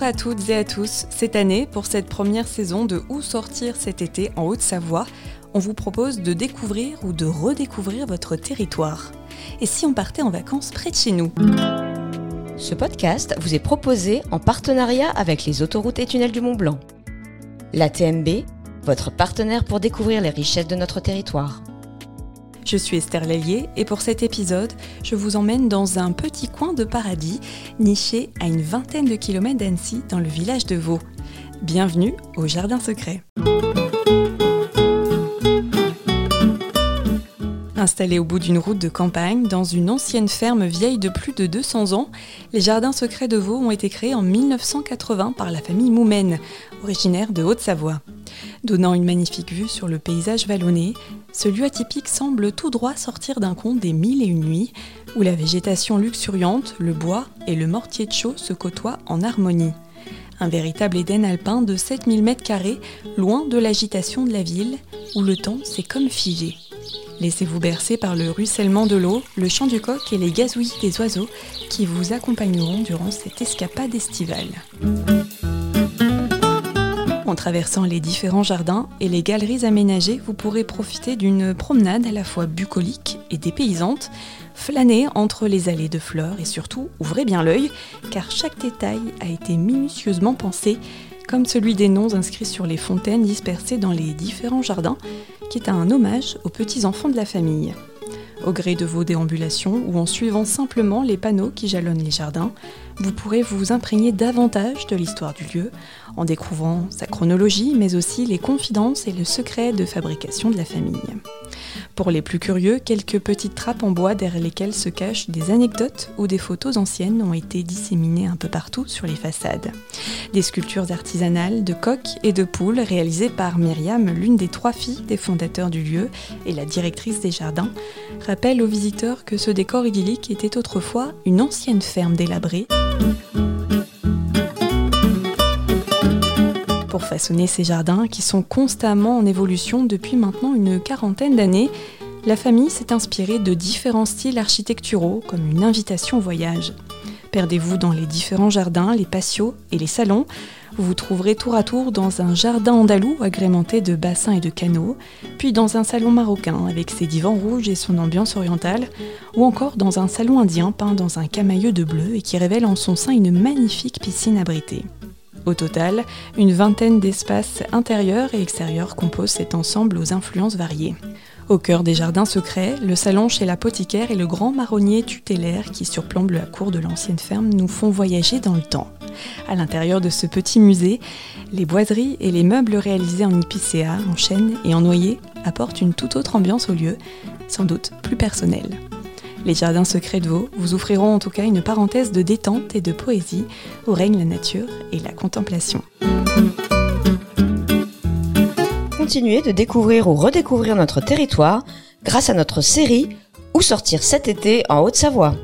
Bonjour à toutes et à tous. Cette année, pour cette première saison de Où sortir cet été en Haute-Savoie, on vous propose de découvrir ou de redécouvrir votre territoire. Et si on partait en vacances près de chez nous? Ce podcast vous est proposé en partenariat avec les autoroutes et tunnels du Mont Blanc. La TMB, votre partenaire pour découvrir les richesses de notre territoire. Je suis Esther Lellier et pour cet épisode, je vous emmène dans un petit coin de paradis niché à une vingtaine de kilomètres d'Annecy dans le village de Vaux. Bienvenue au Jardin Secret. Installés au bout d'une route de campagne, dans une ancienne ferme vieille de plus de 200 ans, les jardins secrets de Vaux ont été créés en 1980 par la famille Moumen, originaire de Haute-Savoie. Donnant une magnifique vue sur le paysage vallonné, ce lieu atypique semble tout droit sortir d'un conte des mille et une nuits, où la végétation luxuriante, le bois et le mortier de chaux se côtoient en harmonie. Un véritable Éden alpin de 7000 m2, loin de l'agitation de la ville, où le temps s'est comme figé. Laissez-vous bercer par le ruissellement de l'eau, le chant du coq et les gazouillis des oiseaux qui vous accompagneront durant cette escapade estivale. En traversant les différents jardins et les galeries aménagées, vous pourrez profiter d'une promenade à la fois bucolique et dépaysante, flâner entre les allées de fleurs et surtout ouvrez bien l'œil, car chaque détail a été minutieusement pensé, comme celui des noms inscrits sur les fontaines dispersées dans les différents jardins, qui est un hommage aux petits-enfants de la famille. Au gré de vos déambulations ou en suivant simplement les panneaux qui jalonnent les jardins, vous pourrez vous imprégner davantage de l'histoire du lieu en découvrant sa chronologie mais aussi les confidences et le secret de fabrication de la famille. Pour les plus curieux, quelques petites trappes en bois derrière lesquelles se cachent des anecdotes ou des photos anciennes ont été disséminées un peu partout sur les façades. Des sculptures artisanales de coqs et de poules réalisées par Myriam, l'une des trois filles des fondateurs du lieu et la directrice des jardins, rappellent aux visiteurs que ce décor idyllique était autrefois une ancienne ferme délabrée. Pour façonner ces jardins qui sont constamment en évolution depuis maintenant une quarantaine d'années, la famille s'est inspirée de différents styles architecturaux comme une invitation au voyage. Perdez-vous dans les différents jardins, les patios et les salons. Vous vous trouverez tour à tour dans un jardin andalou agrémenté de bassins et de canaux, puis dans un salon marocain avec ses divans rouges et son ambiance orientale, ou encore dans un salon indien peint dans un camailleux de bleu et qui révèle en son sein une magnifique piscine abritée. Au total, une vingtaine d'espaces intérieurs et extérieurs composent cet ensemble aux influences variées. Au cœur des jardins secrets, le salon chez l'apothicaire et le grand marronnier tutélaire qui surplombe la cour de l'ancienne ferme nous font voyager dans le temps. À l'intérieur de ce petit musée, les boiseries et les meubles réalisés en épicéa, en chêne et en noyer apportent une toute autre ambiance au lieu, sans doute plus personnelle. Les jardins secrets de Vaux vous offriront en tout cas une parenthèse de détente et de poésie où règne la nature et la contemplation. Continuez de découvrir ou redécouvrir notre territoire grâce à notre série Où sortir cet été en Haute-Savoie.